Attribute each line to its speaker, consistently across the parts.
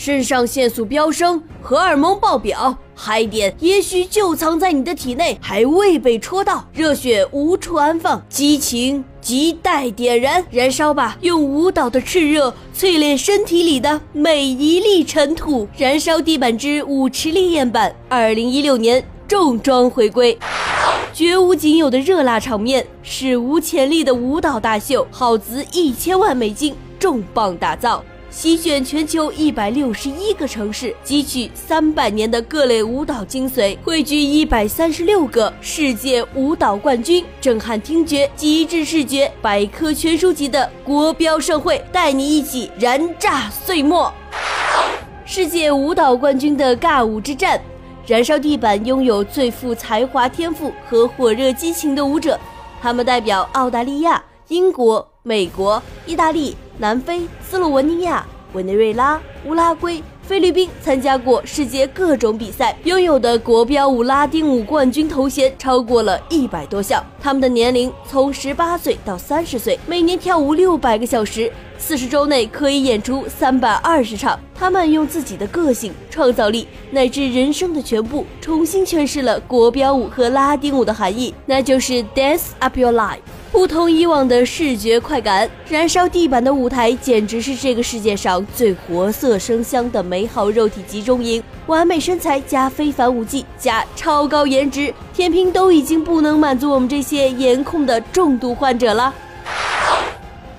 Speaker 1: 肾上腺素飙升，荷尔蒙爆表，嗨点也许就藏在你的体内，还未被戳到，热血无处安放，激情亟待点燃，燃烧吧！用舞蹈的炽热淬炼身体里的每一粒尘土。燃烧地板之舞池烈焰版，二零一六年重装回归。绝无仅有的热辣场面，史无前例的舞蹈大秀，耗资一千万美金重磅打造，席卷全球一百六十一个城市，汲取三百年的各类舞蹈精髓，汇聚一百三十六个世界舞蹈冠军，震撼听觉，极致视觉，百科全书级的国标盛会，带你一起燃炸岁末。世界舞蹈冠军的尬舞之战。燃烧地板拥有最富才华、天赋和火热激情的舞者，他们代表澳大利亚、英国、美国、意大利、南非、斯洛文尼亚、委内瑞拉、乌拉圭。菲律宾参加过世界各种比赛，拥有的国标舞拉丁舞冠军头衔超过了一百多项。他们的年龄从十八岁到三十岁，每年跳舞六百个小时，四十周内可以演出三百二十场。他们用自己的个性、创造力乃至人生的全部，重新诠释了国标舞和拉丁舞的含义，那就是 Dance Up Your Life。不同以往的视觉快感，燃烧地板的舞台简直是这个世界上最活色生香的美好肉体集中营。完美身材加非凡舞技加超高颜值，天平都已经不能满足我们这些颜控的重度患者了。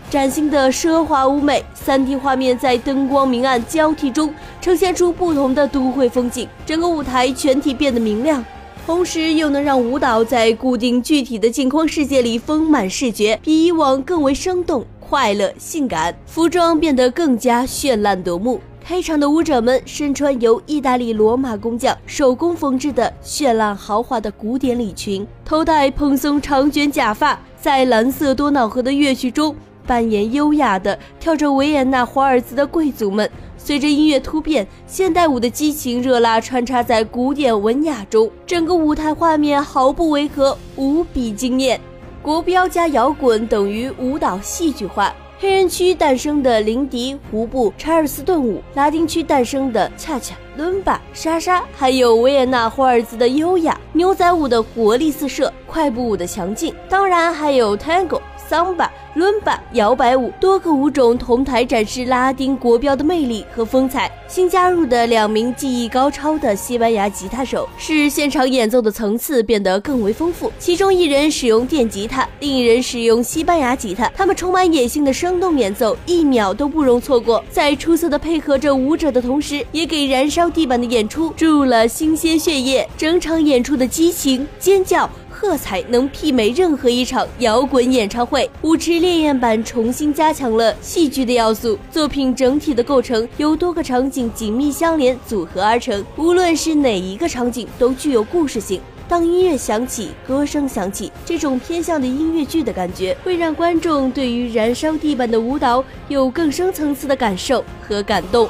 Speaker 1: 崭新的奢华舞美，3D 画面在灯光明暗交替中呈现出不同的都会风景，整个舞台全体变得明亮。同时又能让舞蹈在固定具体的镜框世界里丰满视觉，比以往更为生动、快乐、性感。服装变得更加绚烂夺目。开场的舞者们身穿由意大利罗马工匠手工缝制的绚烂豪华的古典礼裙，头戴蓬松长卷假发，在蓝色多瑙河的乐曲中扮演优雅的跳着维也纳华尔兹的贵族们。随着音乐突变，现代舞的激情热辣穿插在古典文雅中，整个舞台画面毫不违和，无比惊艳。国标加摇滚等于舞蹈戏剧化。黑人区诞生的林迪、胡布、查尔斯顿舞，拉丁区诞生的恰恰、伦巴、莎莎，还有维也纳华尔兹的优雅，牛仔舞的活力四射，快步舞的强劲，当然还有 Tango。桑巴、伦巴、摇摆舞，多个舞种同台展示拉丁国标的魅力和风采。新加入的两名技艺高超的西班牙吉他手，使现场演奏的层次变得更为丰富。其中一人使用电吉他，另一人使用西班牙吉他。他们充满野性的生动演奏，一秒都不容错过。在出色的配合着舞者的同时，也给燃烧地板的演出注入了新鲜血液。整场演出的激情、尖叫。喝彩能媲美任何一场摇滚演唱会。舞池烈焰版重新加强了戏剧的要素，作品整体的构成由多个场景紧密相连组合而成，无论是哪一个场景都具有故事性。当音乐响起，歌声响起，这种偏向的音乐剧的感觉，会让观众对于燃烧地板的舞蹈有更深层次的感受和感动。